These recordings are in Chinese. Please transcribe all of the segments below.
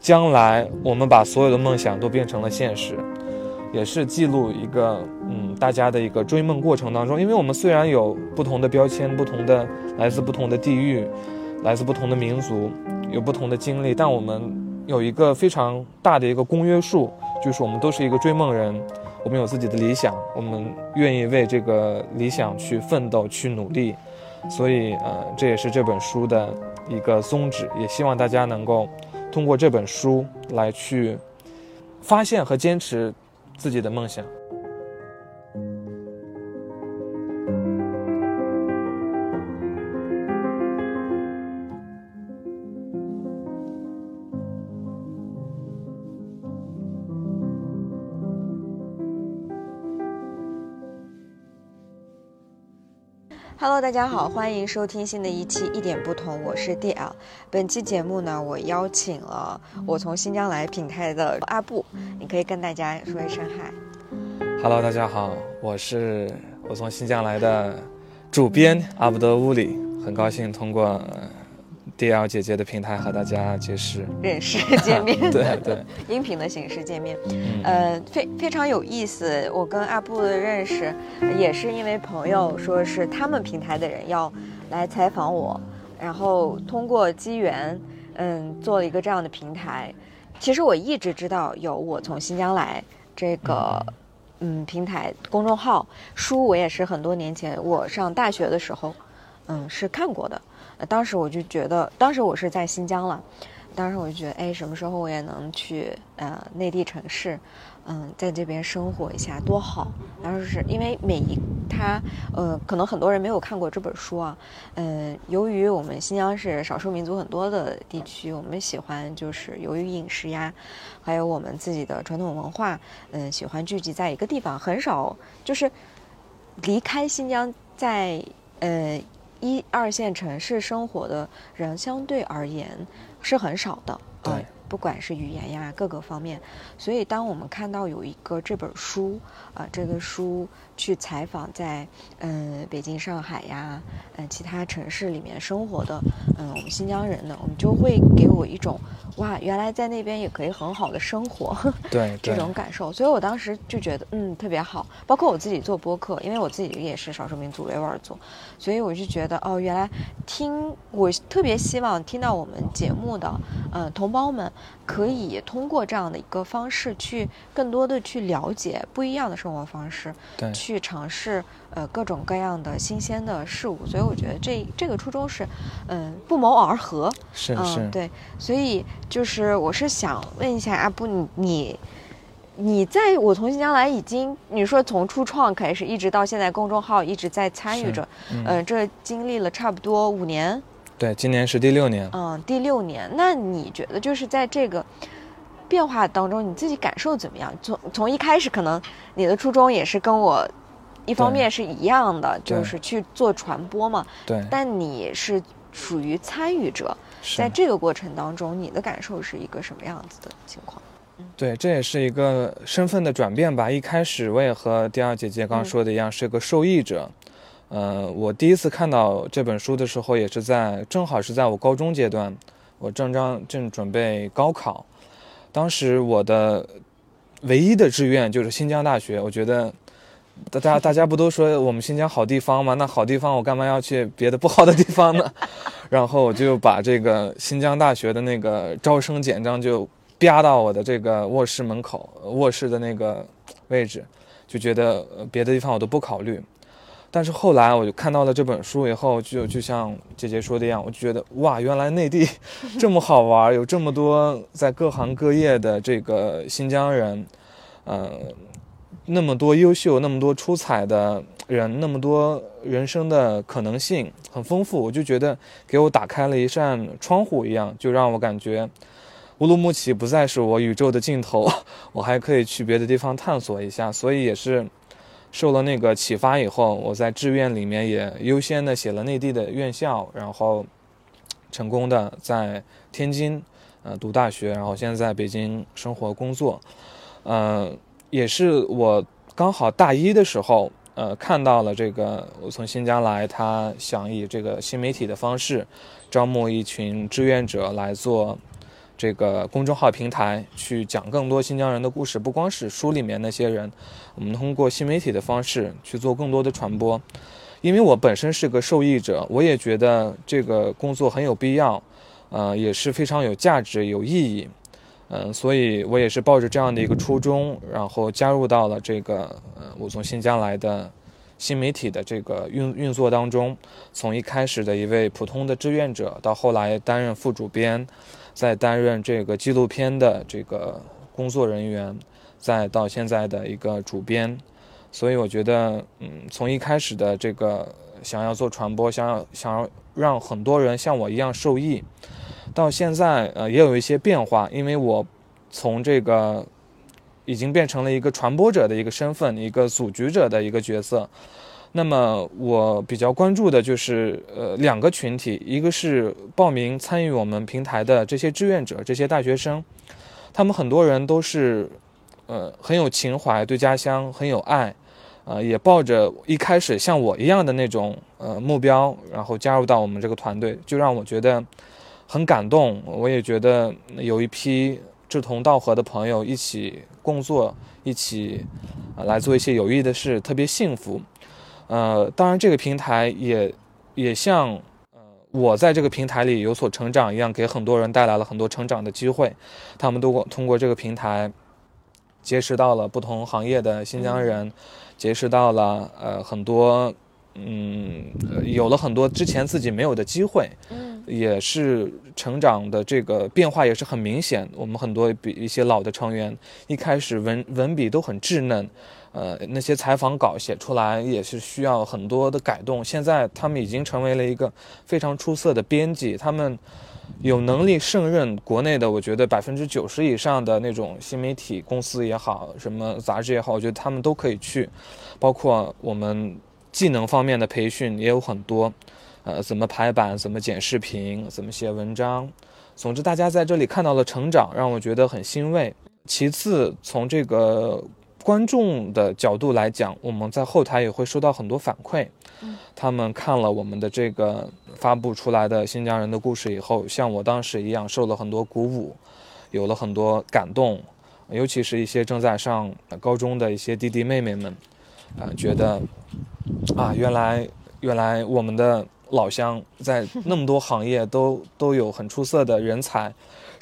将来我们把所有的梦想都变成了现实，也是记录一个嗯大家的一个追梦过程当中。因为我们虽然有不同的标签，不同的来自不同的地域，来自不同的民族，有不同的经历，但我们有一个非常大的一个公约数，就是我们都是一个追梦人，我们有自己的理想，我们愿意为这个理想去奋斗、去努力。所以，呃，这也是这本书的一个宗旨，也希望大家能够通过这本书来去发现和坚持自己的梦想。大家好，欢迎收听新的一期《一点不同》，我是 DL。本期节目呢，我邀请了我从新疆来品台的阿布，你可以跟大家说一声嗨。Hello，大家好，我是我从新疆来的主编阿布德乌里，很高兴通过。D L 姐姐的平台和大家结识、认识、见面，对 对，音频的形式见面，呃，非非常有意思。我跟阿布的认识也是因为朋友说是他们平台的人要来采访我，然后通过机缘，嗯，做了一个这样的平台。其实我一直知道有我从新疆来这个嗯平台公众号书，我也是很多年前我上大学的时候，嗯，是看过的。当时我就觉得，当时我是在新疆了，当时我就觉得，哎，什么时候我也能去呃内地城市，嗯，在这边生活一下多好。然后是因为每一他呃，可能很多人没有看过这本书啊，嗯，由于我们新疆是少数民族很多的地区，我们喜欢就是由于饮食呀，还有我们自己的传统文化，嗯，喜欢聚集在一个地方，很少就是离开新疆在呃。一二线城市生活的人相对而言是很少的，对，不管是语言呀各个方面，所以当我们看到有一个这本书，啊，这个书。去采访在嗯北京、上海呀，嗯其他城市里面生活的嗯我们新疆人呢，我们就会给我一种哇，原来在那边也可以很好的生活，对这种感受。所以我当时就觉得嗯特别好。包括我自己做播客，因为我自己也是少数民族维吾尔族，所以我就觉得哦，原来听我特别希望听到我们节目的嗯同胞们可以通过这样的一个方式去更多的去了解不一样的生活方式，对。去尝试呃各种各样的新鲜的事物，所以我觉得这这个初衷是，嗯不谋而合，是是，对，所以就是我是想问一下阿布，你你你在我从新疆来已经你说从初创开始一直到现在公众号一直在参与着，嗯，这经历了差不多五年，对，今年是第六年，嗯，第六年，那你觉得就是在这个。变化当中，你自己感受怎么样？从从一开始，可能你的初衷也是跟我一方面是一样的，就是去做传播嘛。对。但你是属于参与者，在这个过程当中，你的感受是一个什么样子的情况？对，这也是一个身份的转变吧。一开始我也和第二姐姐刚刚说的一样，是个受益者。呃，我第一次看到这本书的时候，也是在正好是在我高中阶段，我正正正准备高考。当时我的唯一的志愿就是新疆大学。我觉得，大家大家不都说我们新疆好地方吗？那好地方我干嘛要去别的不好的地方呢？然后我就把这个新疆大学的那个招生简章就啪到我的这个卧室门口，卧室的那个位置，就觉得别的地方我都不考虑。但是后来我就看到了这本书以后，就就像姐姐说的一样，我就觉得哇，原来内地这么好玩，有这么多在各行各业的这个新疆人，呃，那么多优秀、那么多出彩的人，那么多人生的可能性很丰富，我就觉得给我打开了一扇窗户一样，就让我感觉乌鲁木齐不再是我宇宙的尽头，我还可以去别的地方探索一下，所以也是。受了那个启发以后，我在志愿里面也优先的写了内地的院校，然后成功的在天津呃读大学，然后现在在北京生活工作，呃，也是我刚好大一的时候呃看到了这个我从新疆来，他想以这个新媒体的方式招募一群志愿者来做这个公众号平台去讲更多新疆人的故事，不光是书里面那些人，我们通过新媒体的方式去做更多的传播。因为我本身是个受益者，我也觉得这个工作很有必要，呃，也是非常有价值、有意义，嗯，所以我也是抱着这样的一个初衷，然后加入到了这个呃，我从新疆来的新媒体的这个运运作当中。从一开始的一位普通的志愿者，到后来担任副主编，再担任这个纪录片的这个工作人员，再到现在的一个主编。所以我觉得，嗯，从一开始的这个想要做传播，想要想要让很多人像我一样受益，到现在，呃，也有一些变化。因为我从这个已经变成了一个传播者的一个身份，一个组局者的一个角色。那么我比较关注的就是，呃，两个群体，一个是报名参与我们平台的这些志愿者，这些大学生，他们很多人都是，呃，很有情怀，对家乡很有爱。呃，也抱着一开始像我一样的那种呃目标，然后加入到我们这个团队，就让我觉得很感动。我也觉得有一批志同道合的朋友一起工作，一起来做一些有益的事，特别幸福。呃，当然这个平台也也像呃我在这个平台里有所成长一样，给很多人带来了很多成长的机会。他们都通过这个平台结识到了不同行业的新疆人。结识到了呃很多，嗯，有了很多之前自己没有的机会，嗯，也是成长的这个变化也是很明显。我们很多比一些老的成员一开始文文笔都很稚嫩，呃，那些采访稿写出来也是需要很多的改动。现在他们已经成为了一个非常出色的编辑，他们。有能力胜任国内的，我觉得百分之九十以上的那种新媒体公司也好，什么杂志也好，我觉得他们都可以去。包括我们技能方面的培训也有很多，呃，怎么排版，怎么剪视频，怎么写文章。总之，大家在这里看到了成长，让我觉得很欣慰。其次，从这个。观众的角度来讲，我们在后台也会收到很多反馈。他们看了我们的这个发布出来的新疆人的故事以后，像我当时一样，受了很多鼓舞，有了很多感动。尤其是一些正在上高中的一些弟弟妹妹们，啊，觉得啊，原来原来我们的老乡在 那么多行业都都有很出色的人才，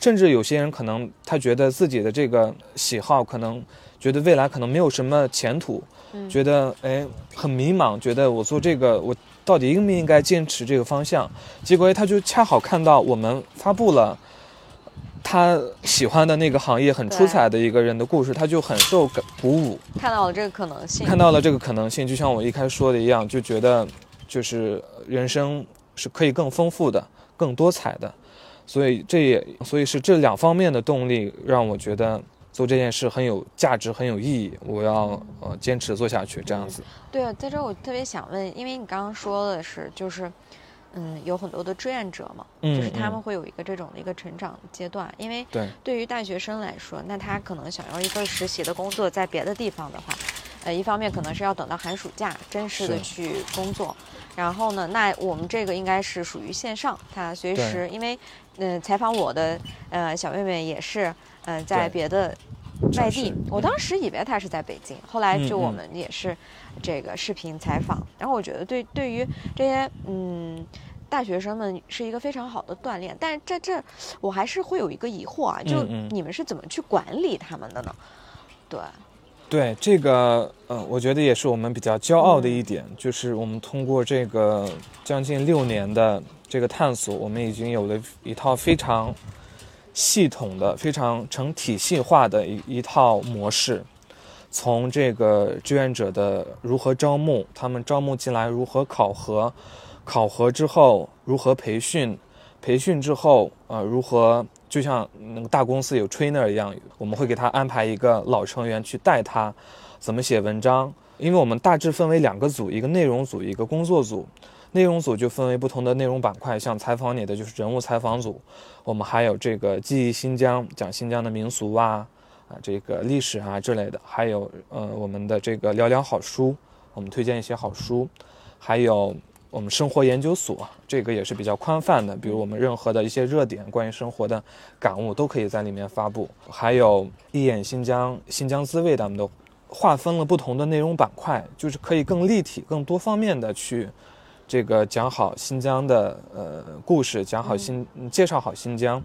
甚至有些人可能他觉得自己的这个喜好可能。觉得未来可能没有什么前途，觉得哎很迷茫，觉得我做这个我到底应不应该坚持这个方向？结果他就恰好看到我们发布了他喜欢的那个行业很出彩的一个人的故事，他就很受鼓舞，看到了这个可能性，看到了这个可能性，就像我一开始说的一样，就觉得就是人生是可以更丰富的、更多彩的，所以这也所以是这两方面的动力让我觉得。做这件事很有价值，很有意义。我要呃坚持做下去，这样子。对啊，在这我特别想问，因为你刚刚说的是，就是嗯，有很多的志愿者嘛，就是他们会有一个这种的一个成长阶段。因为对。对于大学生来说，那他可能想要一份实习的工作，在别的地方的话，呃，一方面可能是要等到寒暑假正式的去工作，然后呢，那我们这个应该是属于线上，他随时因为嗯，采访我的呃小妹妹也是嗯，在别的。外地，我当时以为他是在北京，后来就我们也是这个视频采访，然后我觉得对对于这些嗯大学生们是一个非常好的锻炼，但是在这我还是会有一个疑惑啊，就你们是怎么去管理他们的呢？对，对这个呃，我觉得也是我们比较骄傲的一点，就是我们通过这个将近六年的这个探索，我们已经有了一套非常。系统的、非常成体系化的一一套模式，从这个志愿者的如何招募，他们招募进来如何考核，考核之后如何培训，培训之后呃如何就像那个大公司有 trainer 一样，我们会给他安排一个老成员去带他怎么写文章，因为我们大致分为两个组，一个内容组，一个工作组。内容组就分为不同的内容板块，像采访你的就是人物采访组，我们还有这个记忆新疆，讲新疆的民俗啊，啊这个历史啊之类的，还有呃我们的这个聊聊好书，我们推荐一些好书，还有我们生活研究所，这个也是比较宽泛的，比如我们任何的一些热点，关于生活的感悟都可以在里面发布。还有一眼新疆、新疆滋味，咱们都划分了不同的内容板块，就是可以更立体、更多方面的去这个讲好新疆的呃故事，讲好新介绍好新疆。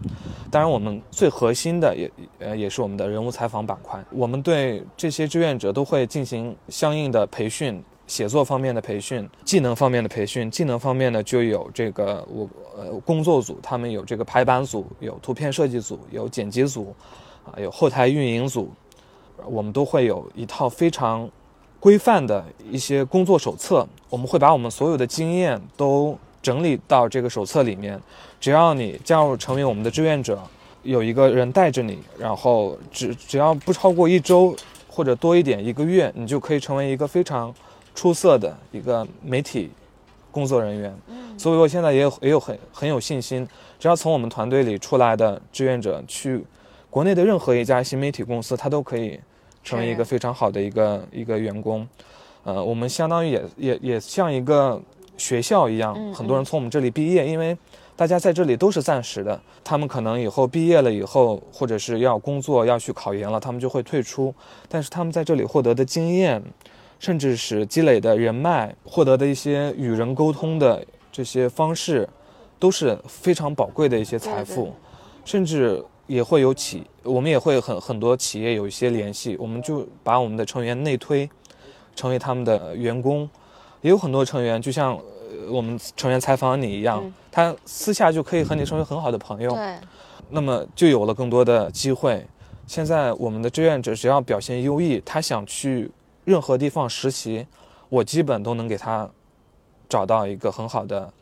当然，我们最核心的也呃也是我们的人物采访板块，我们对这些志愿者都会进行相应的培训。写作方面的培训，技能方面的培训，技能方面呢就有这个我呃工作组，他们有这个排版组，有图片设计组，有剪辑组，啊有后台运营组，我们都会有一套非常规范的一些工作手册，我们会把我们所有的经验都整理到这个手册里面，只要你加入成为我们的志愿者，有一个人带着你，然后只只要不超过一周或者多一点一个月，你就可以成为一个非常。出色的一个媒体工作人员，所以我现在也有也有很很有信心，只要从我们团队里出来的志愿者去国内的任何一家新媒体公司，他都可以成为一个非常好的一个一个员工。呃，我们相当于也也也像一个学校一样，很多人从我们这里毕业，因为大家在这里都是暂时的，他们可能以后毕业了以后，或者是要工作要去考研了，他们就会退出，但是他们在这里获得的经验。甚至是积累的人脉，获得的一些与人沟通的这些方式，都是非常宝贵的一些财富。甚至也会有企，我们也会很很多企业有一些联系，我们就把我们的成员内推，成为他们的员工。也有很多成员，就像我们成员采访你一样，他私下就可以和你成为很好的朋友。对。那么就有了更多的机会。现在我们的志愿者只要表现优异，他想去。任何地方实习，我基本都能给他找到一个很好的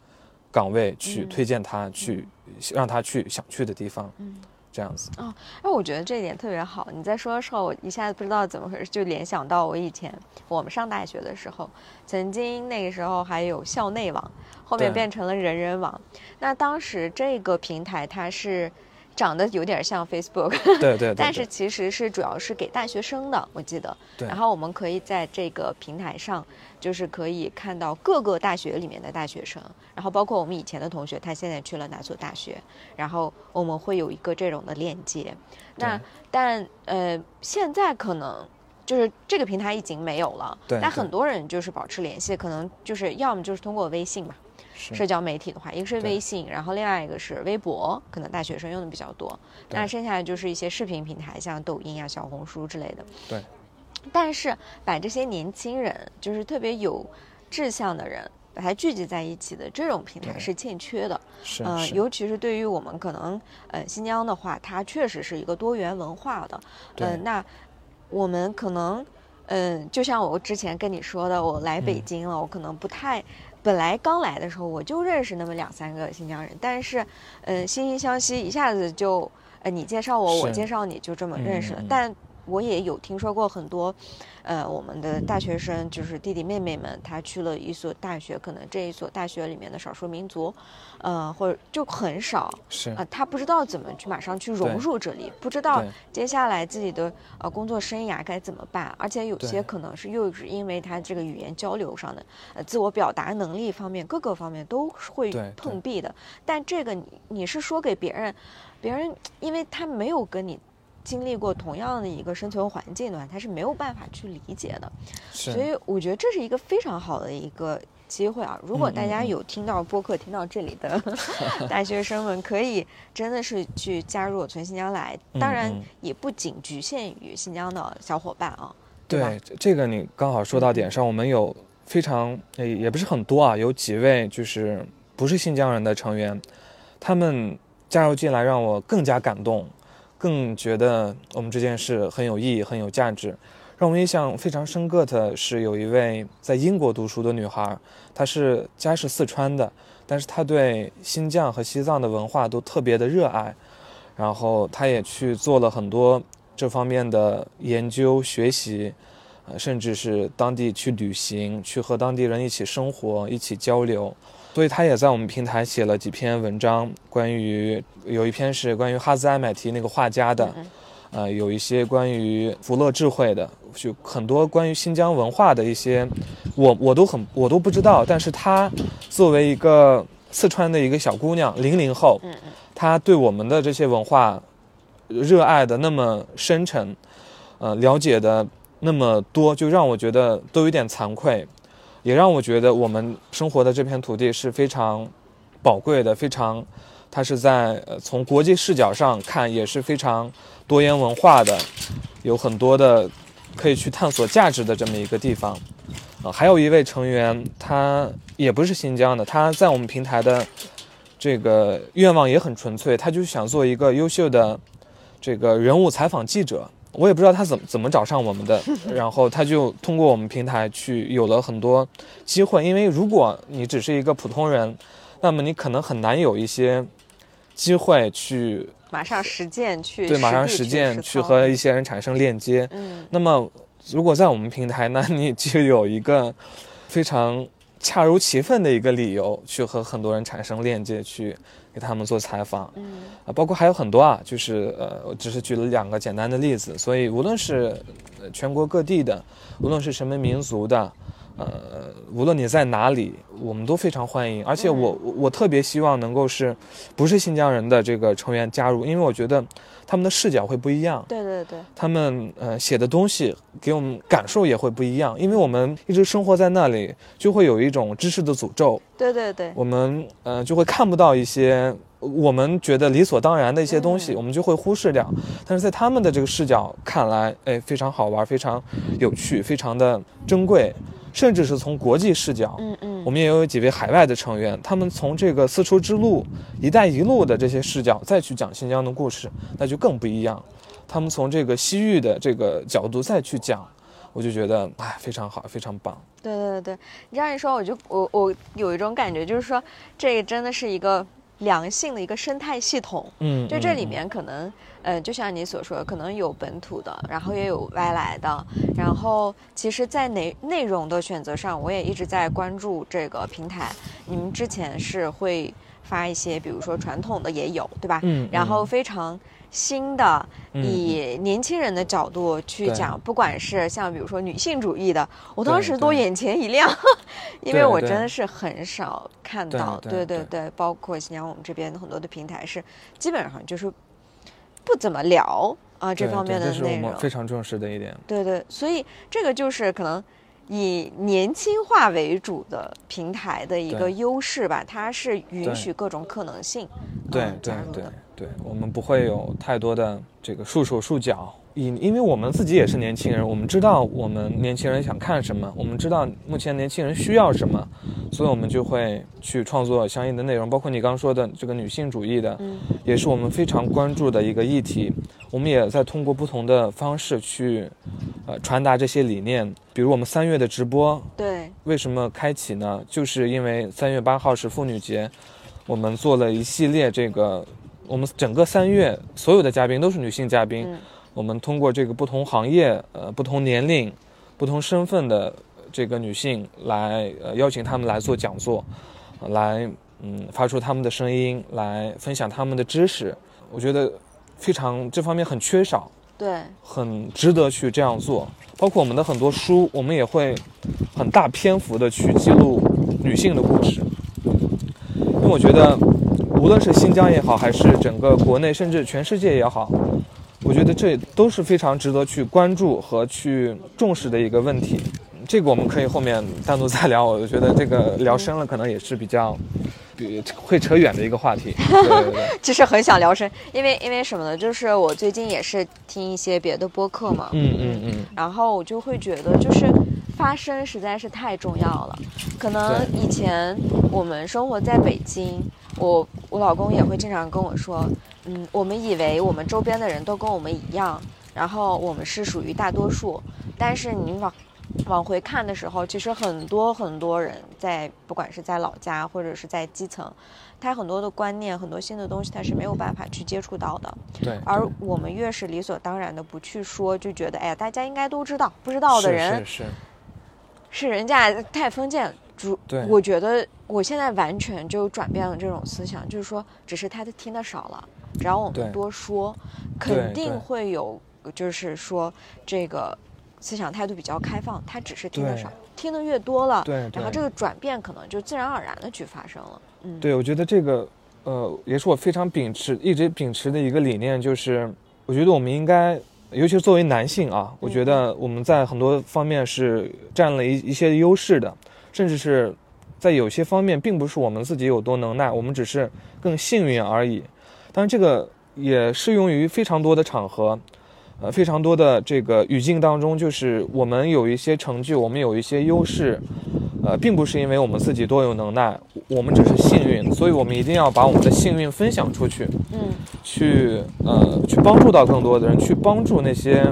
岗位去推荐他去，让他去想去的地方。嗯，这样子。哦，哎，我觉得这一点特别好。你在说的时候，我一下子不知道怎么回事，就联想到我以前我们上大学的时候，曾经那个时候还有校内网，后面变成了人人网。那当时这个平台它是。长得有点像 Facebook，对对，但是其实是主要是给大学生的，我记得。对。然后我们可以在这个平台上，就是可以看到各个大学里面的大学生，然后包括我们以前的同学，他现在去了哪所大学，然后我们会有一个这种的链接。那但呃，现在可能就是这个平台已经没有了，对。但很多人就是保持联系，可能就是要么就是通过微信嘛。社交媒体的话，一个是微信，然后另外一个是微博，可能大学生用的比较多。那剩下的就是一些视频平台，像抖音啊、小红书之类的。对。但是把这些年轻人，就是特别有志向的人，把它聚集在一起的这种平台是欠缺的。是。嗯，尤其是对于我们可能呃新疆的话，它确实是一个多元文化的。嗯，那我们可能嗯，就像我之前跟你说的，我来北京了，我可能不太。本来刚来的时候我就认识那么两三个新疆人，但是，嗯，惺惺相惜，一下子就，呃，你介绍我，我介绍你，就这么认识了。但我也有听说过很多。呃，我们的大学生就是弟弟妹妹们，他去了一所大学，可能这一所大学里面的少数民族，呃，或者就很少，是啊，他不知道怎么去马上去融入这里，不知道接下来自己的呃工作生涯该怎么办，而且有些可能是又是因为他这个语言交流上的，呃，自我表达能力方面各个方面都会碰壁的。但这个你你是说给别人，别人因为他没有跟你。经历过同样的一个生存环境的话，他是没有办法去理解的。所以我觉得这是一个非常好的一个机会啊！如果大家有听到播客听到这里的 大学生们，可以真的是去加入我从新疆来。当然，也不仅局限于新疆的小伙伴啊。对，这个你刚好说到点上。我们有非常也不是很多啊，有几位就是不是新疆人的成员，他们加入进来让我更加感动。更觉得我们这件事很有意义、很有价值。让我印象非常深刻的是，有一位在英国读书的女孩，她是家是四川的，但是她对新疆和西藏的文化都特别的热爱，然后她也去做了很多这方面的研究学习，甚至是当地去旅行，去和当地人一起生活、一起交流。所以他也在我们平台写了几篇文章，关于有一篇是关于哈兹艾买提那个画家的，呃，有一些关于福乐智慧的，就很多关于新疆文化的一些，我我都很我都不知道，但是她作为一个四川的一个小姑娘，零零后，她对我们的这些文化热爱的那么深沉，呃，了解的那么多，就让我觉得都有点惭愧，也让我觉得我们生活的这片土地是非常宝贵的，非常，它是在呃从国际视角上看也是非常多元文化的，有很多的可以去探索价值的这么一个地方。啊、还有一位成员，他也不是新疆的，他在我们平台的这个愿望也很纯粹，他就想做一个优秀的这个人物采访记者。我也不知道他怎么怎么找上我们的，然后他就通过我们平台去有了很多机会。因为如果你只是一个普通人，那么你可能很难有一些机会去马上实践去对马上实践去和一些人产生链接。嗯那么如果在我们平台那，你就有一个非常恰如其分的一个理由去和很多人产生链接，去给他们做采访。嗯啊，包括还有很多啊，就是呃，我只是举了两个简单的例子，所以无论是呃全国各地的，无论是什么民族的，呃，无论你在哪里，我们都非常欢迎。而且我我我特别希望能够是，不是新疆人的这个成员加入，因为我觉得他们的视角会不一样，对对对，他们呃写的东西给我们感受也会不一样，因为我们一直生活在那里，就会有一种知识的诅咒。对对对，我们呃就会看不到一些我们觉得理所当然的一些东西，嗯。我们就会忽视掉。但是在他们的这个视角看来，哎，非常好玩，非常有趣，非常的珍贵，甚至是从国际视角。嗯嗯，我们也有几位海外的成员，他们从这个丝绸之路、一带一路的这些视角再去讲新疆的故事，那就更不一样。他们从这个西域的这个角度再去讲，我就觉得哎非常好，非常棒。对对对，你这样一说，我就我我有一种感觉，就是说这个真的是一个良性的一个生态系统。嗯，就这里嗯面可能，呃，就像你所说的，可能有本土的，然后也有外来的，然后其实，在内内容的选择上，我也一直在关注这个平台。你们之前是会发一些，比如说传统的也有，对吧？嗯，然后嗯非常新的，嗯以年轻人的角度去对。讲，不管是像比如说女性主义的，我当时都眼前一亮，因为我真的是很少看对到，对对对对，包括新疆我们这边很多的平台是基本上就是不怎么聊啊这方面的内容们，非常重视的一点。对对，所以这个就是可能以年轻化为主的平台的一个优势吧，它是允许各种可能性。对对对。对，我们不会有太多的这个束手束脚，因因为我们自己也是年轻人，我们知道我们年轻人想看什么，我们知道目前年轻人需要什么，所以我们就会去创作相应的内容，包括你刚说的这个女性主义的，嗯也是我们非常关注的一个议题。我们也在通过不同的方式去，呃，传达这些理念。比如我们三月的直播，对，为什么开启呢？就是因为三月八号是妇女节，我们做了一系列这个，我们整个三月所有的嘉宾都是女性嘉宾，嗯我们通过这个不同行业、呃不同年龄、不同身份的这个女性来呃邀请她们来做讲座，呃来嗯发出她们的声音，来分享她们的知识。我觉得非常这方面很缺少，对，很值得去这样做。包括我们的很多书，我们也会很大篇幅的去记录女性的故事，因为我觉得，无论是新疆也好，还是整个国内，甚至全世界也好，我觉得这都是非常值得去关注和去重视的一个问题。这个我们可以后面单独再聊。我觉得这个聊深了，可能也是比较，比会扯远的一个话题。对对对，其实 很想聊深，因为因为什么呢？就是我最近也是听一些别的播客嘛，嗯嗯嗯，然后我就会觉得，就是发声实在是太重要了。可能以前我们生活在北京，我我老公也会经常跟我说，嗯，我们以为我们周边的人都跟我们一样，然后我们是属于大多数，但是你往往回看的时候，其实很多很多人在，不管是在老家或者是在基层，他很多的观念、很多新的东西，他是没有办法去接触到的。对。而我们越是理所当然的不去说，就觉得哎呀，大家应该都知道，不知道的人是是，是人家太封建。主对，我觉得我现在完全就转变了这种思想，就是说，只是他听的少了，只要我们多说，肯定会有，就是说这个思想态度比较开放，他只是听得少，听得越多了，对然后这个转变可能就自然而然的去发生了。嗯，对，我觉得这个，呃，也是我非常秉持、一直秉持的一个理念，就是我觉得我们应该，尤其是作为男性啊，我觉得我们在很多方面是占了一一些优势的，甚至是在有些方面，并不是我们自己有多能耐，我们只是更幸运而已。当然，这个也适用于非常多的场合。呃，非常多的这个语境当中，就是我们有一些成就，我们有一些优势，呃，并不是因为我们自己多有能耐，我们只是幸运，所以我们一定要把我们的幸运分享出去，嗯去呃去帮助到更多的人，去帮助那些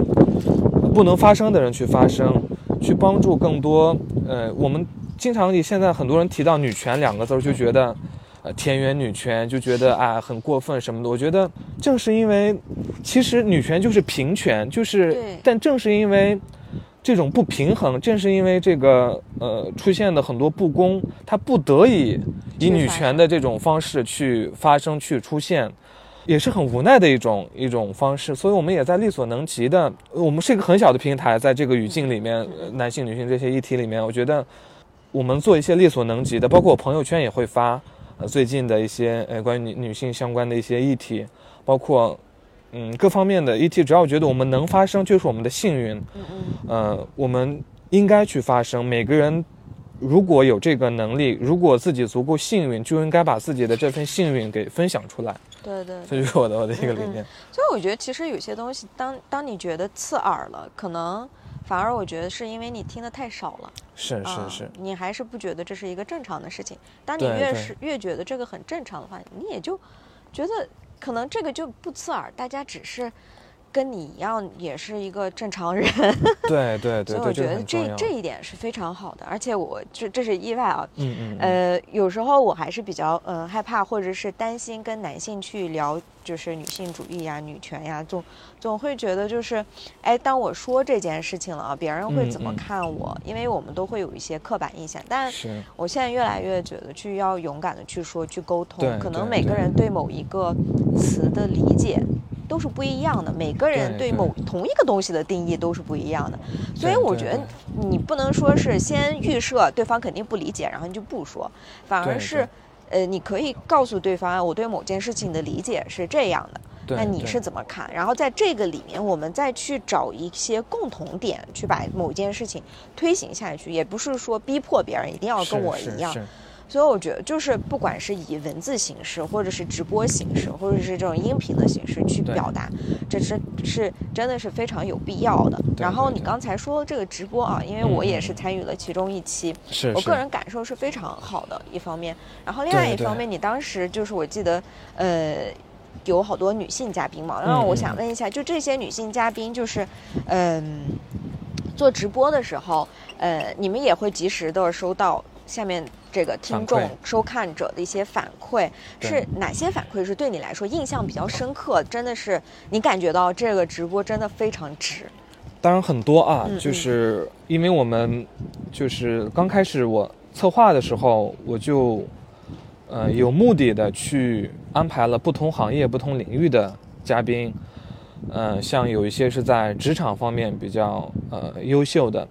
不能发声的人去发声，去帮助更多呃我们经常你现在很多人提到女权两个字儿就觉得。呃，田园女权就觉得啊很过分什么的，我觉得正是因为，其实女权就是平权，就是对，但正是因为这种不平衡，正是因为这个呃出现的很多不公，它不得已以女权的这种方式去发生、去出现，也是很无奈的一种一种方式。所以我们也在力所能及的，我们是一个很小的平台，在这个语境里面，呃男性、女性这些议题里面，我觉得我们做一些力所能及的，包括我朋友圈也会发。呃，最近的一些呃关于女女性相关的一些议题，包括嗯各方面的议题，只要我觉得我们能发声，就是我们的幸运。嗯我们应该去发声。每个人如果有这个能力，如果自己足够幸运，就应该把自己的这份幸运给分享出来。对对这就是我的我的一个理念。所以我觉得，其实有些东西，当当你觉得刺耳了，可能反而我觉得是因为你听的太少了。是是啊是，你还是不觉得这是一个正常的事情。当你越是越觉得这个很正常的话，你也就觉得可能这个就不刺耳，大家只是跟你一样，也是一个正常人。对 对对所以我觉得。这这一点是非常好的，而且我这这是意外啊。嗯嗯嗯，呃，有时候我还是比较呃害怕，或者是担心跟男性去聊，就是女性主义呀、女权呀，总总会觉得就是，哎，当我说这件事情了啊，别人会怎么嗯嗯看我？因为我们都会有一些刻板印象，但是我现在越来越觉得去要勇敢的去说，去沟通。可能每个人对某一个词的理解都是不一样的，每个人对某同一个东西的定义都是不一样的。所以我觉得你不能说是先预设对方肯定不理解，然后你就不说，反而是，呃，你可以告诉对方，我对某件事情的理解是这样的。那你是怎么看？然后在这个里面，我们再去找一些共同点，去把某件事情推行下去，也不是说逼迫别人一定要跟我一样。是所以我觉得，就是不管是以文字形式，或者是直播形式，或者是这种音频的形式去表达，这是是真的是非常有必要的。然后你刚才说这个直播啊，因为嗯我也嗯是参与了其中一期，我个人感受是非常好的一方面。然后另外一方面，你当时就是我记得，呃。有好多女性嘉宾嘛，然后我想问一下，就这些女性嘉宾，就是，嗯、做直播的时候，呃，你们也会及时的收到下面这个听众、收看者的一些反馈，是哪些反馈是对你来说印象比较深刻？真的是你感觉到这个直播真的非常值。当然很多啊，嗯嗯就是因为我们就是刚开始我策划的时候，我就呃有目的的去安排了不同行业、不同领域的嘉宾，呃，像有一些是在职场方面比较呃优秀的，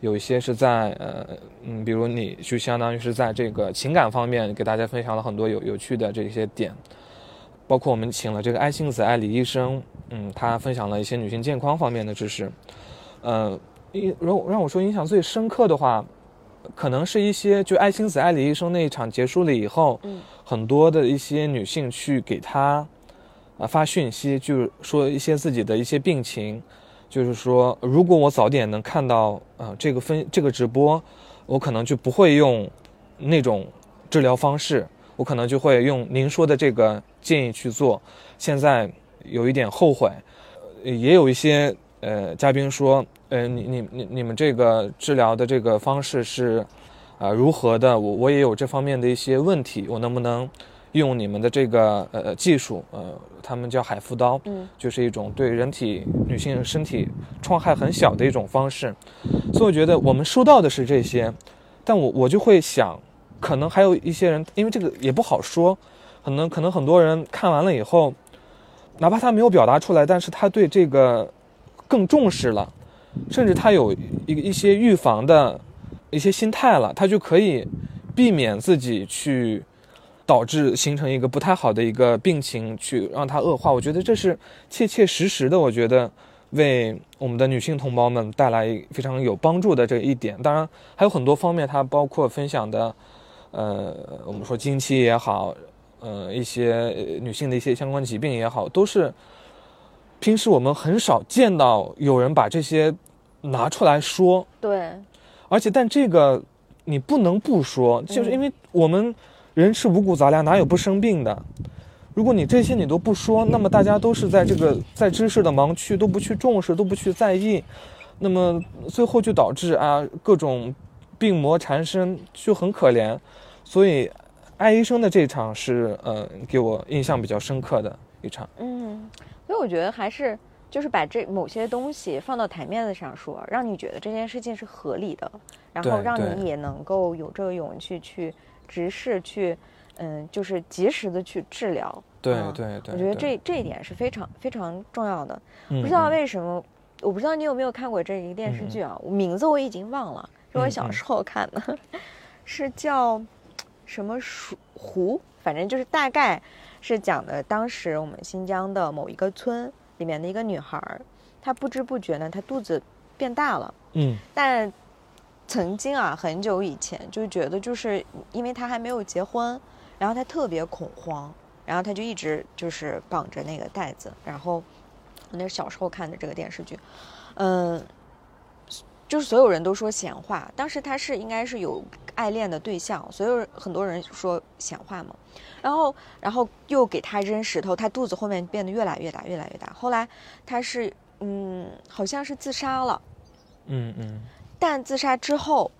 有一些是在呃嗯，比如你就相当于是在这个情感方面给大家分享了很多有有趣的这些点。包括我们请了这个爱星子爱李医生，嗯，他分享了一些女性健康方面的知识，呃，印让让我说印象最深刻的话，可能是一些就爱星子爱李医生那一场结束了以后，嗯。很多的一些女性去给他啊发讯息，就是说一些自己的一些病情，就是说如果我早点能看到呃这个分这个直播，我可能就不会用那种治疗方式。我可能就会用您说的这个建议去做，现在有一点后悔，也有一些呃嘉宾说，呃你你你你们这个治疗的这个方式是啊、如何的？我我也有这方面的一些问题，我能不能用你们的这个呃技术？呃，他们叫海夫刀，嗯就是一种对人体女性身体创害很小的一种方式，所以我觉得我们收到的是这些，但我我就会想。可能还有一些人，因为这个也不好说，可能可能很多人看完了以后，哪怕他没有表达出来，但是他对这个更重视了，甚至他有一一些预防的一些心态了，他就可以避免自己去导致形成一个不太好的一个病情，去让它恶化。我觉得这是切切实实的，我觉得为我们的女性同胞们带来非常有帮助的这一点。当然还有很多方面，它包括分享的，呃，我们说经期也好。呃，一些女性的一些相关疾病也好，都是平时我们很少见到有人把这些拿出来说。对，而且但这个你不能不说，就是因为我们人吃五谷杂粮，哪有不生病的？如果你这些你都不说，那么大家都是在这个在知识的盲区，都不去重视，都不去在意，那么最后就导致啊各种病魔缠身，就很可怜。所以。爱医生的这场是，呃，给我印象比较深刻的一场。嗯，所以我觉得还是就是把这某些东西放到台面上说，让你觉得这件事情是合理的，然后让你也能够有这个勇气去直视，去，嗯，就是及时的去治疗。对对对，我觉得这这一点是非常非常重要的。不知道为什么，我不知道你有没有看过这一个电视剧啊？名字我已经忘了，是我小时候看的，是叫。什么鼠湖，反正就是大概，是讲的当时我们新疆的某一个村里面的一个女孩儿，她不知不觉呢，她肚子变大了。嗯。但曾经啊，很久以前就觉得，就是因为他还没有结婚，然后他特别恐慌，然后他就一直就是绑着那个袋子。然后那小时候看的这个电视剧，嗯。就是所有人都说闲话，当时他是应该是有爱恋的对象，所有很多人说闲话嘛，然后然后又给他扔石头，他肚子后面变得越来越大，越来越大。后来他是嗯，好像是自杀了，嗯嗯，但自杀之后，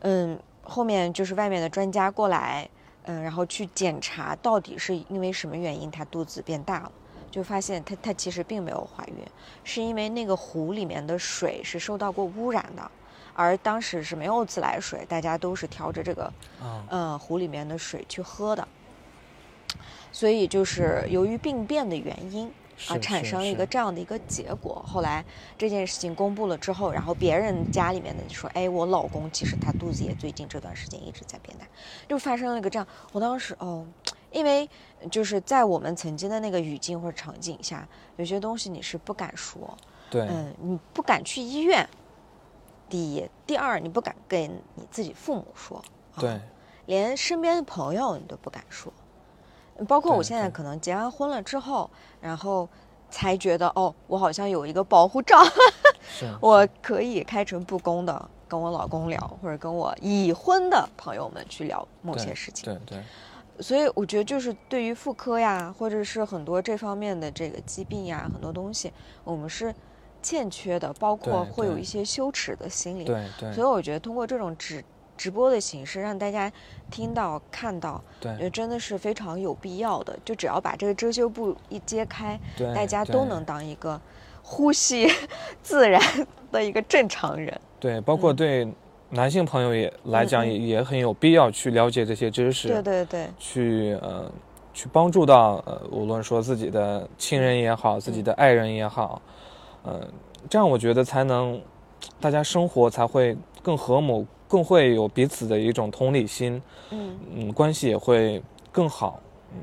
嗯，后面就是外面的专家过来，嗯，然后去检查到底是因为什么原因她肚子变大了。就发现她她其实并没有怀孕，是因为那个湖里面的水是受到过污染的，而当时是没有自来水，大家都是挑着这个，嗯，湖里面的水去喝的。所以就是由于病变的原因啊，产生了一个这样的一个结果。后来这件事情公布了之后，然后别人家里面的说，哎，我老公其实他肚子也最近这段时间一直在变大，就发生了一个这样。我当时哦。因为就是在我们曾经的那个语境或者场景下，有些东西你是不敢说，对，嗯，你不敢去医院。第一，第二，你不敢跟你自己父母说，对，连身边的朋友你都不敢说，包括我现在可能结完婚了之后，然后才觉得哦，我好像有一个保护罩，我可以开诚布公的跟我老公聊，或者跟我已婚的朋友们去聊某些事情，对对。所以我觉得，就是对于妇科呀，或者是很多这方面的这个疾病呀，很多东西我们是欠缺的，包括会有一些羞耻的心理。对对。所以我觉得通过这种直直播的形式，让大家听到看到，对，真的是非常有必要的。就只要把这个遮羞布一揭开，对，大家都能当一个呼吸 自然的一个正常人。对，包括对。男性朋友也来讲也也很有必要去了解这些知识，对对对，去呃去帮助到呃无论说自己的亲人也好，自己的爱人也好，嗯，这样我觉得才能大家生活才会更和睦，更会有彼此的一种同理心，嗯嗯，关系也会更好，嗯，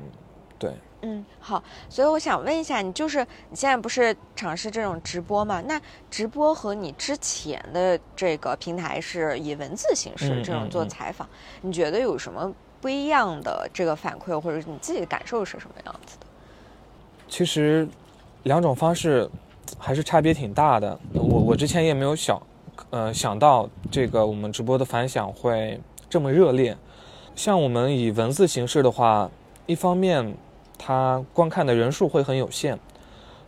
对。嗯，好，所以我想问一下，你就是你现在不是尝试这种直播吗？那直播和你之前的这个平台是以文字形式这种做采访，你觉得有什么不一样的这个反馈，或者你自己的感受是什么样子的？其实两种方式还是差别挺大的。我我之前也没有想，呃，想到这个我们直播的反响会这么热烈。像我们以文字形式的话，一方面。它观看的人数会很有限，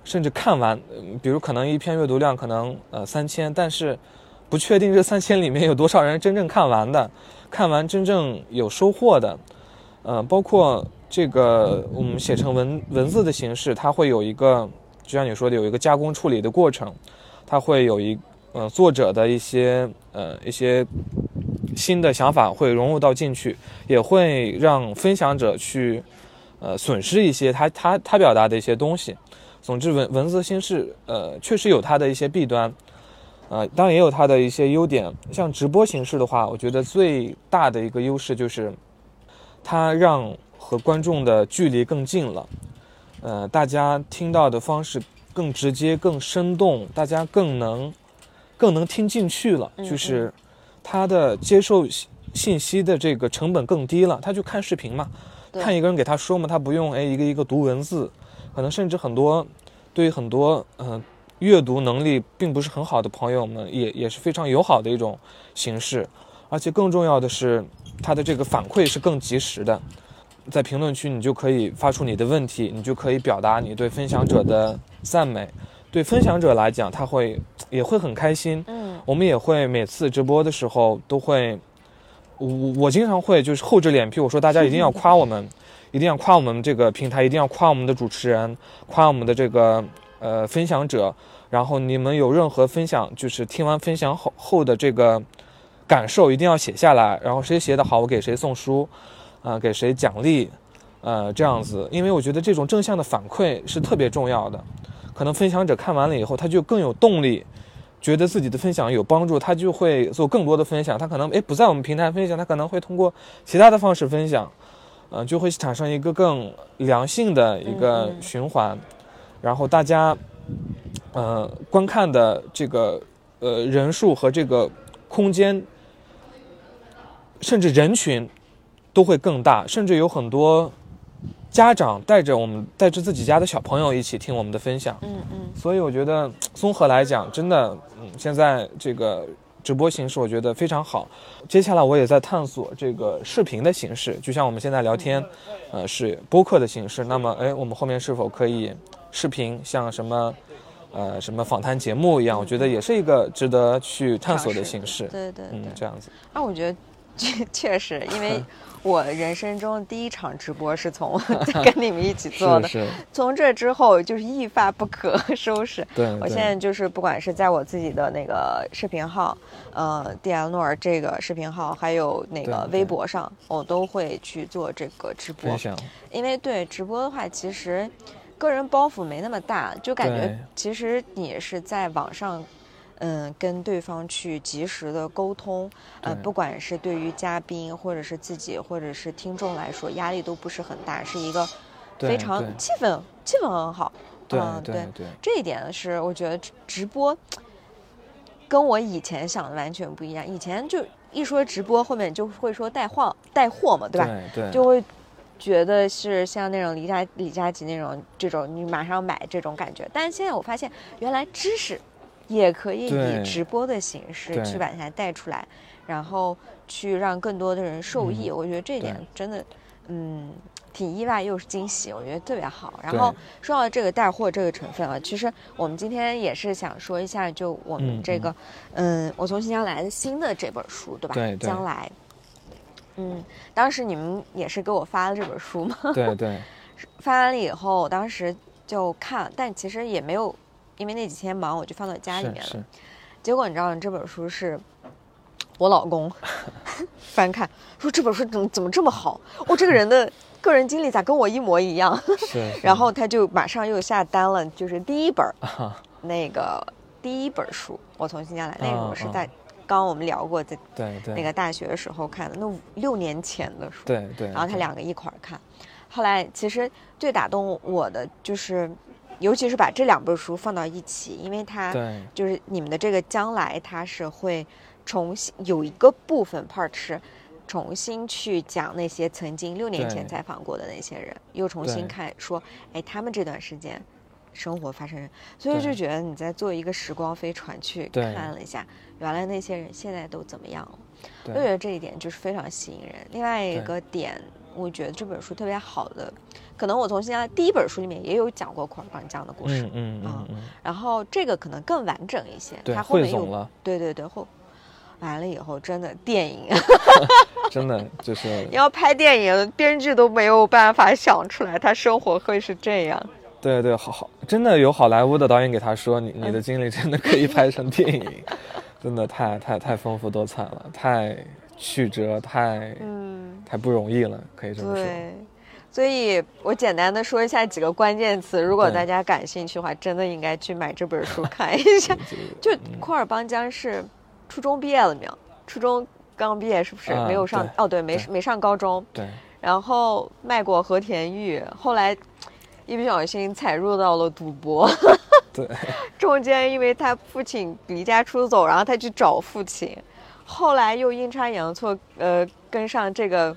甚至看完，比如可能一篇阅读量可能呃三千，但是不确定这三千 里面有多少人真正看完的，看完真正有收获的，呃，包括这个我们写成文文字的形式，它会有一个，就像你说的，有一个加工处理的过程，它会有一呃作者的一些呃一些新的想法会融入到进去，也会让分享者去。呃损失一些他他他表达的一些东西。总之，文文字形式呃确实有它的一些弊端，呃当然也有它的一些优点。像直播形式的话，我觉得最大的一个优势就是它让和观众的距离更近了，呃大家听到的方式更直接、更生动，大家更能更能听进去了，就是他的接受信息的这个成本更低了，他就看视频嘛，看一个人给他说嘛，他不用哎一个一个读文字。可能甚至很多，对于很多嗯阅读能力并不是很好的朋友们，也也是非常友好的一种形式，而且更重要的是，他的这个反馈是更及时的，在评论区你就可以发出你的问题，你就可以表达你对分享者的赞美，对分享者来讲，他会也会很开心。嗯，我们也会每次直播的时候都会，我我经常会就是厚着脸皮，我说大家一定要夸我们。一定要夸我们这个平台，一定要夸我们的主持人，夸我们的这个呃分享者。然后你们有任何分享，就是听完分享后后的这个感受，一定要写下来。然后谁写的好，我给谁送书，啊，给谁奖励，呃，这样子。因为我觉得这种正向的反馈是特别重要的。可能分享者看完了以后，他就更有动力，觉得自己的分享有帮助，他就会做更多的分享。他可能诶不在我们平台分享，他可能会通过其他的方式分享。嗯，就会产生一个更良性的一个循环，然后大家，呃，观看的这个呃人数和这个空间，甚至人群都会更大，甚至有很多家长带着我们带着自己家的小朋友一起听我们的分享。嗯嗯。所以我觉得 综合来讲，真的，嗯，现在这个。直播形式我觉得非常好，接下来我也在探索这个视频的形式，就像我们现在聊天，呃，是播客的形式。那么，哎，我们后面是否可以视频，像什么，呃，什么访谈节目一样？我觉得也是一个值得去探索的形式。对对，嗯，这样子。那我觉得确确实，因为。我人生中第一场直播是从 跟你们一起做的，从这之后就是一发不可 收拾。对，我现在就是不管是在我自己的那个视频号，呃，D L 诺尔这个视频号，还有那个微博上，我都会去做这个直播。因为对直播的话，其实个人包袱没那么大，就感觉其实你是在网上。嗯，跟对方去及时的沟通，呃，不管是对于嘉宾，或者是自己，或者是听众来说，压力都不是很大，是一个非常气氛气氛很好。对对对，这一点是我觉得直播跟我以前想的完全不一样。以前就一说直播，后面就会说带货带货嘛，对吧？对，就会觉得是像那种李佳李佳琦那种这种你马上买这种感觉。但是现在我发现，原来知识。也可以以直播的形式去把它带出来，然后去让更多的人受益。我觉得这一点真的，嗯，挺意外又是惊喜，我觉得特别好。然后说到这个带货这个成分啊，其实我们今天也是想说一下，就我们这个，嗯，我从新疆来的新的这本书，对吧？对将来，嗯，当时你们也是给我发了这本书吗？对对。发完了以后，我当时就看，但其实也没有。因为那几天忙，我就放到家里面了。结果你知道，这本书是 我老公 翻看，说这本书怎么怎么这么好？我这个人的个人经历咋跟我一模一样？然后他就马上又下单了，就是第一本 那个第一本书，我从新疆来，那个是在刚刚我们聊过，在那个大学的时候看的，那六年前的书。对对。然后他两个一块儿看，后来其实最打动我的就是。尤其是把这两本书放到一起，因为它就是你们的这个将来，它是会重新有一个部分 part 是重新去讲那些曾经六年前采访过的那些人，又重新看说，哎，他们这段时间生活发生，所以就觉得你在做一个时光飞船去看了一下，原来那些人现在都怎么样了，我觉得这一点就是非常吸引人。另外一个点，我觉得这本书特别好的。可能我从现在第一本书里面也有讲过库尔干江的故事，嗯嗯嗯，然后这个可能更完整一些，对，后面有，对对对后，完了以后真的电影，真的就是 要拍电影，编剧都没有办法想出来他生活会是这样。对对，好好，真的有好莱坞的导演给他说，你你的经历真的可以拍成电影，真的太太太丰富多彩了，太曲折，太嗯，太不容易了，可以这么说。对所以我简单的说一下几个关键词，如果大家感兴趣的话，真的应该去买这本书看一下。就库尔邦江是初中毕业了没有？初中刚毕业是不是？啊没有上哦，对，没对没上高中，对然后卖过和田玉，后来一不小心踩入到了赌博。对，中间因为他父亲离家出走，然后他去找父亲，后来又阴差阳错，呃，跟上这个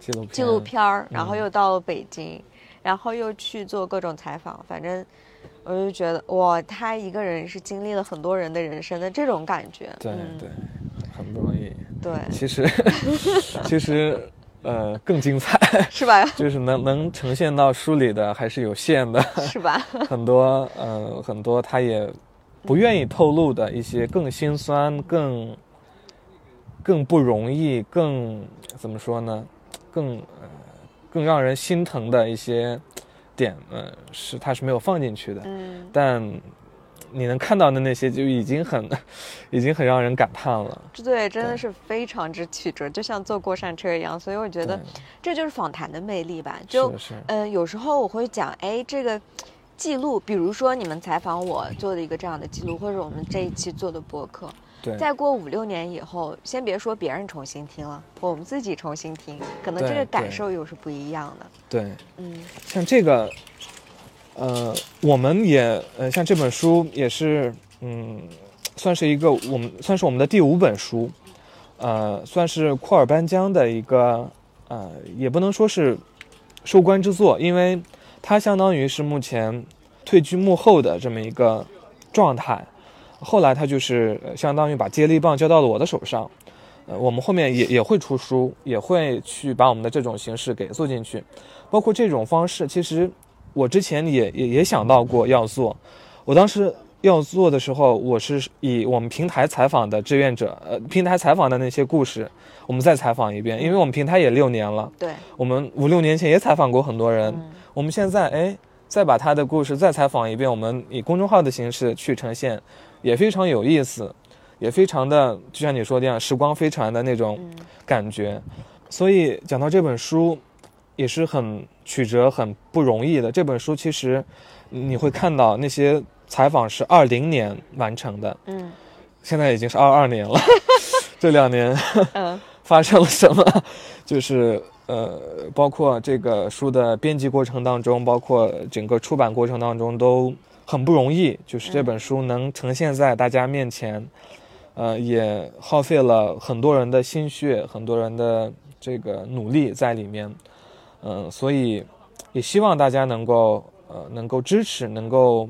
纪录片纪录片儿，然后嗯又到了北京，然后又去做各种采访，反正我就觉得哇，他一个人是经历了很多人的人生的这种感觉。对嗯、对，很不容易。对，其实 其实呃更精彩，是吧？就是能能呈现到书里的还是有限的，是吧？很多呃很多他也不愿意透露的一些更心酸、更更不容易、更怎么说呢？更呃更让人心疼的一些点，呃，是他是没有放进去的。嗯，但你能看到的那些就已经很，已经很让人感叹了。这对真的是非常之曲折，就像坐过山车一样。所以我觉得这就是访谈的魅力吧。就嗯、有时候我会讲，哎，这个记录，比如说你们采访我做的一个这样的记录，或者我们这一期做的播客，对，再过五六年以后，先别说别人重新听了，我们自己重新听，可能这个感受又是不一样的。对，嗯像这个，呃，我们也呃，像这本书也是，嗯，算是一个我们算是我们的第五本书，呃，算是库尔班江的一个，呃，也不能说是收官之作，因为它相当于是目前退居幕后的这么一个状态。后来他就是呃相当于把接力棒交到了我的手上，呃，我们后面也也会出书，也会去把我们的这种形式给做进去，包括这种方式，其实我之前也也也想到过要做，我当时要做的时候，我是以我们平台采访的志愿者，呃，平台采访的那些故事，我们再采访一遍，因为我们平台也六年了，对，我们五六年前也采访过很多人，嗯。我们现在哎再把他的故事再采访一遍，我们以公众号的形式去呈现，也非常有意思，也非常的就像你说的一样，时光飞船的那种嗯感觉。所以讲到这本书，也是很曲折、很不容易的。这本书其实你会看到那些采访是二零年完成的，嗯现在已经是二二年了。这两年嗯 发生了什么？就是呃，包括这个书的编辑过程当中，包括整个出版过程当中都很不容易。就是这本书能呈现在大家面前，呃，也耗费了很多人的心血，很多人的这个努力在里面。嗯、所以也希望大家能够呃能够支持，能够，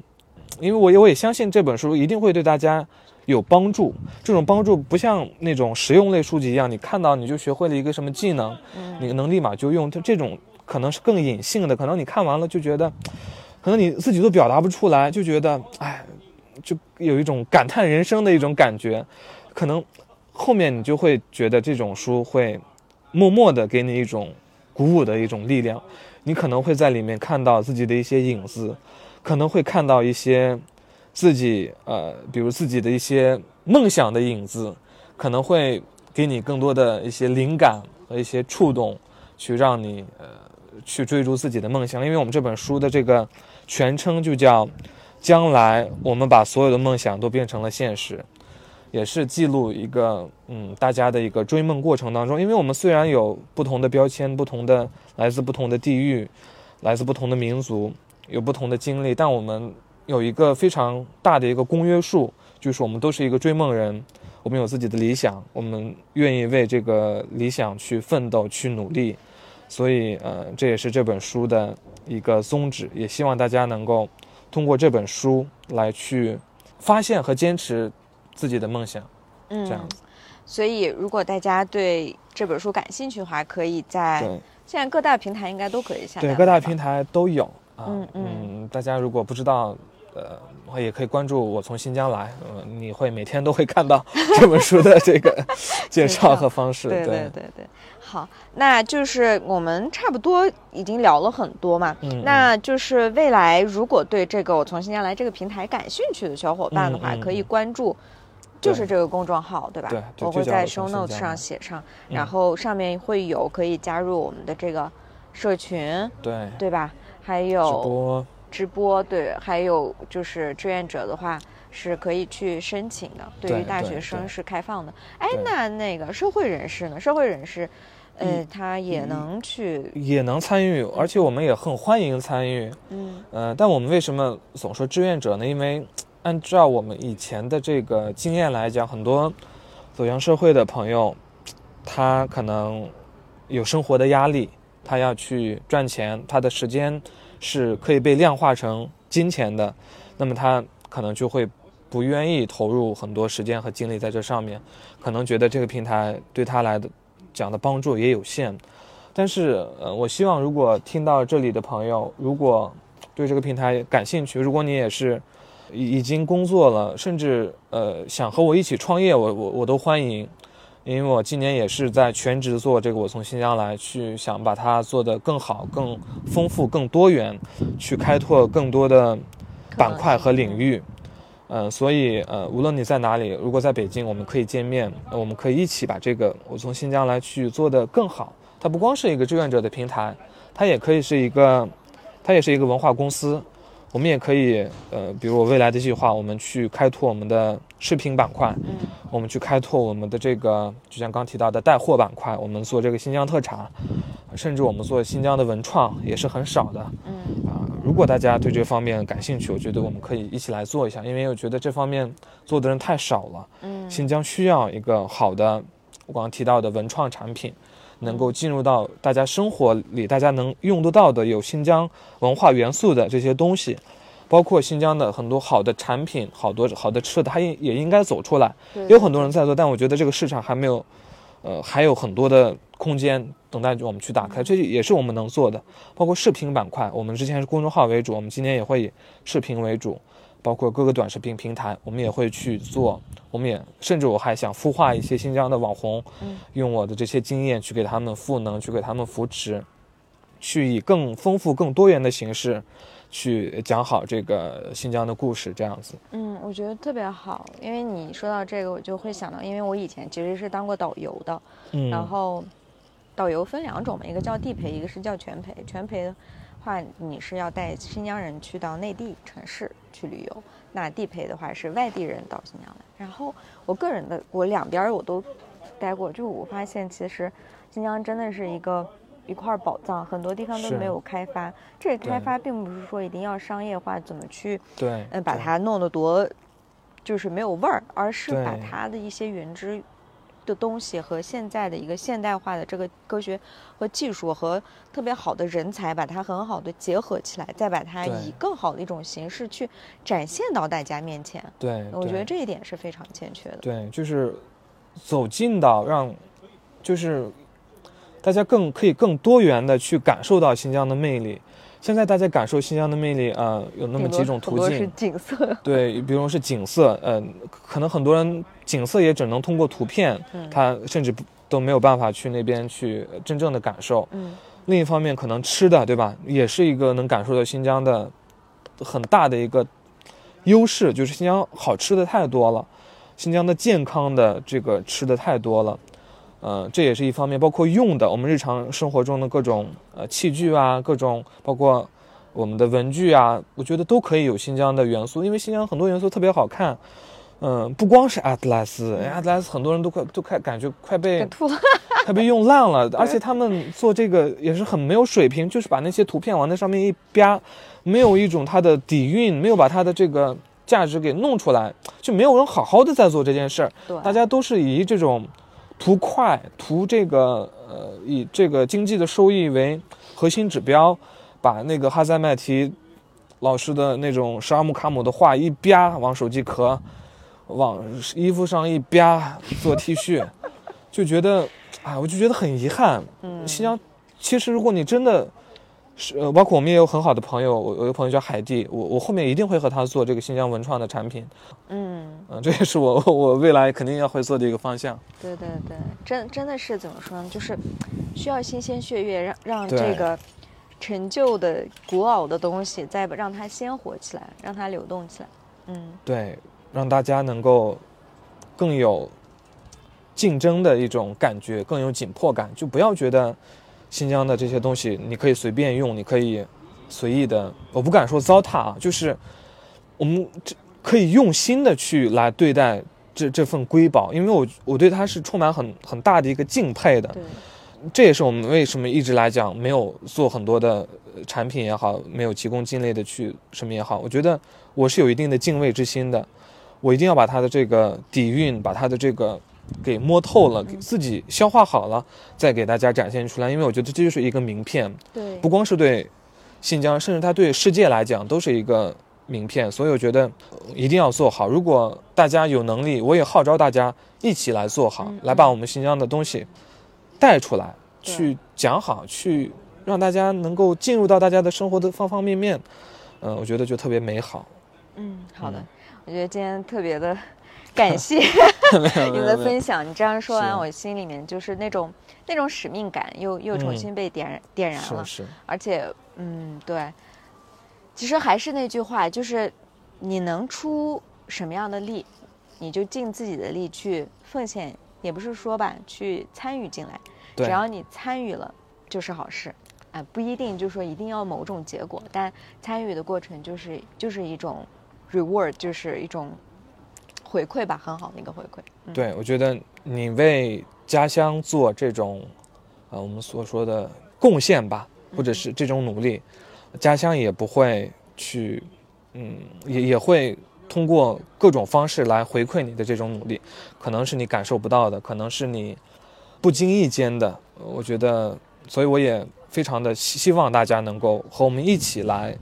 因为我也我也相信这本书一定会对大家有帮助。这种帮助不像那种实用类书籍一样，你看到你就学会了一个什么技能，嗯你能立马就用。它这种可能是更隐性的，可能你看完了就觉得，可能你自己都表达不出来，就觉得哎，就有一种感叹人生的一种感觉。可能后面你就会觉得这种书会默默的给你一种鼓舞的一种力量。你可能会在里面看到自己的一些影子，可能会看到一些自己呃，比如自己的一些梦想的影子，可能会给你更多的一些灵感和一些触动，去让你呃去追逐自己的梦想。因为我们这本书的这个全称就叫“将来我们把所有的梦想都变成了现实”，也是记录一个嗯大家的一个追梦过程当中。因为我们虽然有不同的标签，不同的来自不同的地域，来自不同的民族，有不同的经历，但我们有一个非常大的一个公约数，就是我们都是一个追梦人，我们有自己的理想，我们愿意为这个理想去奋斗、去努力。所以，呃，这也是这本书的一个宗旨，也希望大家能够通过这本书来去发现和坚持自己的梦想。嗯，这样子所以如果大家对这本书感兴趣的话，可以在现在各大平台应该都可以下载。对，各大平。台都有啊。嗯嗯大家如果不知道，呃，我也可以关注我从新疆来，呃，你会每天都会看到 这本书的这个介绍和方式。对对对对，好，那就是我们差不多已经聊了很多嘛。嗯那就是未来如果对这个我从新疆来这个平台感兴趣的小伙伴的话，嗯嗯可以关注。就是这个公众号，对吧？对我会在 show notes 上写上，嗯然后上面会有可以加入我们的这个社群，对对吧？还有直播，直播，对，还有就是志愿者的话是可以去申请的，对于大学生是开放的。哎，那那个社会人士呢？社会人士，呃，他也能去，也能参与，而且我们也很欢迎参与。嗯呃，但我们为什么总说志愿者呢？因为按照我们以前的这个经验来讲，很多走向社会的朋友，他可能有生活的压力，他要去赚钱，他的时间是可以被量化成金钱的，那么他可能就会不愿意投入很多时间和精力在这上面，可能觉得这个平台对他来的讲的帮助也有限。但是，呃，我希望如果听到这里的朋友，如果对这个平台感兴趣，如果你也是已经工作了，甚至呃想和我一起创业，我我我都欢迎，因为我今年也是在全职做这个，我从新疆来，去想把它做得更好、更丰富、更多元，去开拓更多的板块和领域。嗯、所以呃，无论你在哪里，如果在北京，我们可以见面，我们可以一起把这个我从新疆来去做得更好。它不光是一个志愿者的平台，它也可以是一个，它也是一个文化公司。我们也可以，呃，比如我未来的计划，我们去开拓我们的视频板块，嗯。我们去开拓我们的这个，就像刚提到的带货板块，我们做这个新疆特产，甚至我们做新疆的文创也是很少的。嗯。啊、嗯如果大家对这方面感兴趣，我觉得我们可以一起来做一下，因为我觉得这方面做的人太少了。嗯。新疆需要一个好的，我刚刚提到的文创产品，能够进入到大家生活里，大家能用得到的有新疆文化元素的这些东西，包括新疆的很多好的产品，好多好的吃的，它也也应该走出来。有很多人在做，但我觉得这个市场还没有，呃，还有很多的空间等待着我们去打开，这也是我们能做的。包括视频板块，我们之前是公众号为主，我们今年也会以视频为主，包括各个短视频平台，我们也会去做。我们也甚至我还想孵化一些新疆的网红，嗯用我的这些经验去给他们赋能，去给他们扶持，去以更丰富、更多元的形式去讲好这个新疆的故事，这样子。嗯，我觉得特别好，因为你说到这个，我就会想到，因为我以前其实是当过导游的，嗯，然后导游分两种嘛，一个叫地陪，一个是叫全陪。全陪的话，你是要带新疆人去到内地城市去旅游；那地陪的话是外地人到新疆来。然后我个人的，我两边我都待过，就我发现其实新疆真的是一个。一块宝藏，很多地方都没有开发。这个开发并不是说一定要商业化，怎么去对，嗯，把它弄得多，就是没有味儿，而是把它的一些原汁的东西和现在的一个现代化的这个科学和技术和特别好的人才，把它很好的结合起来，再把它以更好的一种形式去展现到大家面前。对，我觉得这一点是非常欠缺的。对，就是走近到让，就是大家更可以更多元的去感受到新疆的魅力。现在大家感受新疆的魅力，呃，有那么几种途径。景色，对，比如是景色，嗯、可能很多人景色也只能通过图片，嗯他甚至都没有办法去那边去真正的感受。嗯另一方面，可能吃的，对吧，也是一个能感受到新疆的很大的一个优势，就是新疆好吃的太多了，新疆的健康的这个吃的太多了，呃，这也是一方面，包括用的，我们日常生活中的各种呃器具啊，各种包括我们的文具啊，我觉得都可以有新疆的元素，因为新疆很多元素特别好看。嗯，不光是阿特拉斯，哎阿特拉斯很多人都快都快感觉快被吐了。快被用烂了，而且他们做这个也是很没有水平，就是把那些图片往那上面一啪，没有一种它的底蕴，没有把它的这个价值给弄出来，就没有人好好的在做这件事儿。对，大家都是以这种图快、图这个呃以这个经济的收益为核心指标，把那个哈萨麦提老师的那种十二木卡姆的画一啪往手机壳、往衣服上一啪做 T 恤，就觉得，哎，我就觉得很遗憾。嗯新疆其实如果你真的是，呃，包括我们也有很好的朋友，我有个朋友叫海蒂，我我后面一定会和他做这个新疆文创的产品。嗯，嗯，这也是我我未来肯定要会做的一个方向。对对对，真真的是怎么说呢？就是需要新鲜血液，让让这个陈旧的、古老的东西再让它鲜活起来，让它流动起来。嗯对，让大家能够更有竞争的一种感觉，更有紧迫感，就不要觉得新疆的这些东西，你可以随便用，你可以随意的，我不敢说糟蹋啊，就是我们这可以用心的去来对待这这份瑰宝，因为我我对它是充满很很大的一个敬佩的。对，这也是我们为什么一直来讲没有做很多的呃产品也好，没有急功近利的去什么也好，我觉得我是有一定的敬畏之心的，我一定要把它的这个底蕴，把它的这个给摸透了，给自己消化好了，再给大家展现出来，因为我觉得这就是一个名片，对，不光是对新疆，甚至它对世界来讲都是一个名片，所以我觉得呃一定要做好。如果大家有能力，我也号召大家一起来做好，嗯来把我们新疆的东西带出来，去讲好，去让大家能够进入到大家的生活的方方面面。嗯、我觉得就特别美好。嗯，好的嗯，我觉得今天特别的感谢 你 的分享。你这样说完，我心里面就是那种那种使命感又又重嗯新被点燃点燃了。是是，而且，嗯，对，其实还是那句话，就是你能出什么样的力，你就尽自己的力去奉献，也不是说吧，去参与进来。对只要你参与了，就是好事。啊、不一定就说一定要某种结果，但参与的过程就是就是一种 reward，就是一种回馈吧，很好的一个回馈。对，我觉得你为家乡做这种，呃，我们所说的贡献吧，或者是这种努力，家乡也不会去，嗯，也也会通过各种方式来回馈你的这种努力，可能是你感受不到的，可能是你不经意间的。我觉得，所以我也非常的希希望大家能够和我们一起来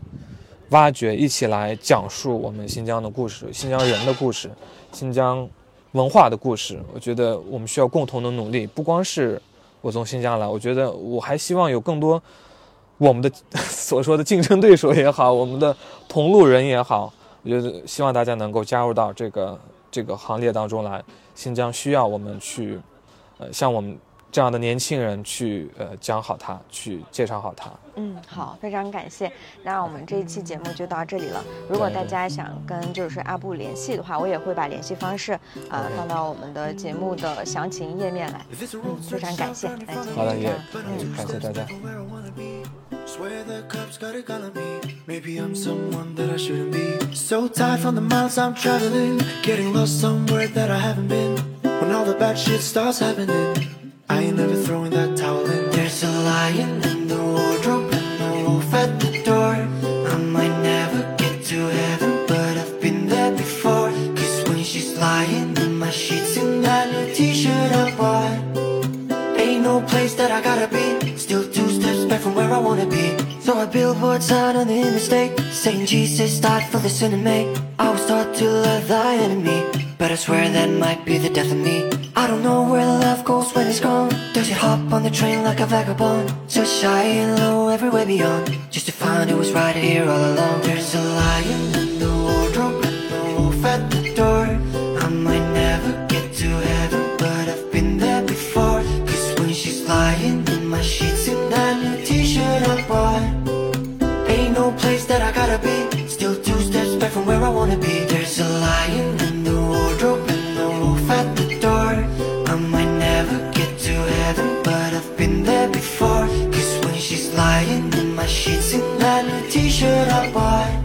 挖掘，一起来讲述我们新疆的故事，新疆人的故事，新疆文化的故事。我觉得我们需要共同的努力，不光是我从新疆来，我觉得我还希望有更多我们的 所说的竞争对手也好，我们的同路人也好，我觉得希望大家能够加入到这个这个行列当中来。新疆需要我们去，呃，像我们这样的年轻人去呃讲好他，去介绍好他。嗯，好，非常感谢。那我们这一期节目就到这里了。如果大家想跟就是阿布联系的话，我也会把联系方式啊、放到我们的节目的详情页面来。嗯，非常感谢。那今好的，也天就这样，嗯。感谢大家。where I wanna be. Swear the cups got it on me. Maybe I'm someone that I shouldn't be. So tired from the miles I'm traveling. Getting lost somewhere that I haven't been. When all the bad shit starts happening, I ain't never throwing that towel in. There's a lion in the wardrobe and a wolf at the door. I might never get to heaven, but I've been there before. Cause when she's lying in my sheets in that new t-shirt I bought. Ain't no place that I gotta be. Still two steps back from where I wanna be. So a billboard sign on the interstate saying Jesus died for the sin in me. I was taught to love thy enemy, but I swear that might be the death of me. I don't know where love goes when it's gone. Does it hop on the train like a vagabond? So shy and low everywhere beyond, just to find it was right here all along. There's a lion in the wardrobe and a wolf at the door. I might never get to heaven, but I've been there before. Cause when she's lying in my sheets in that new t-shirt I bought. Ain't no place that I gotta be. Still two steps back from where I wanna be. There's a lion should I buy?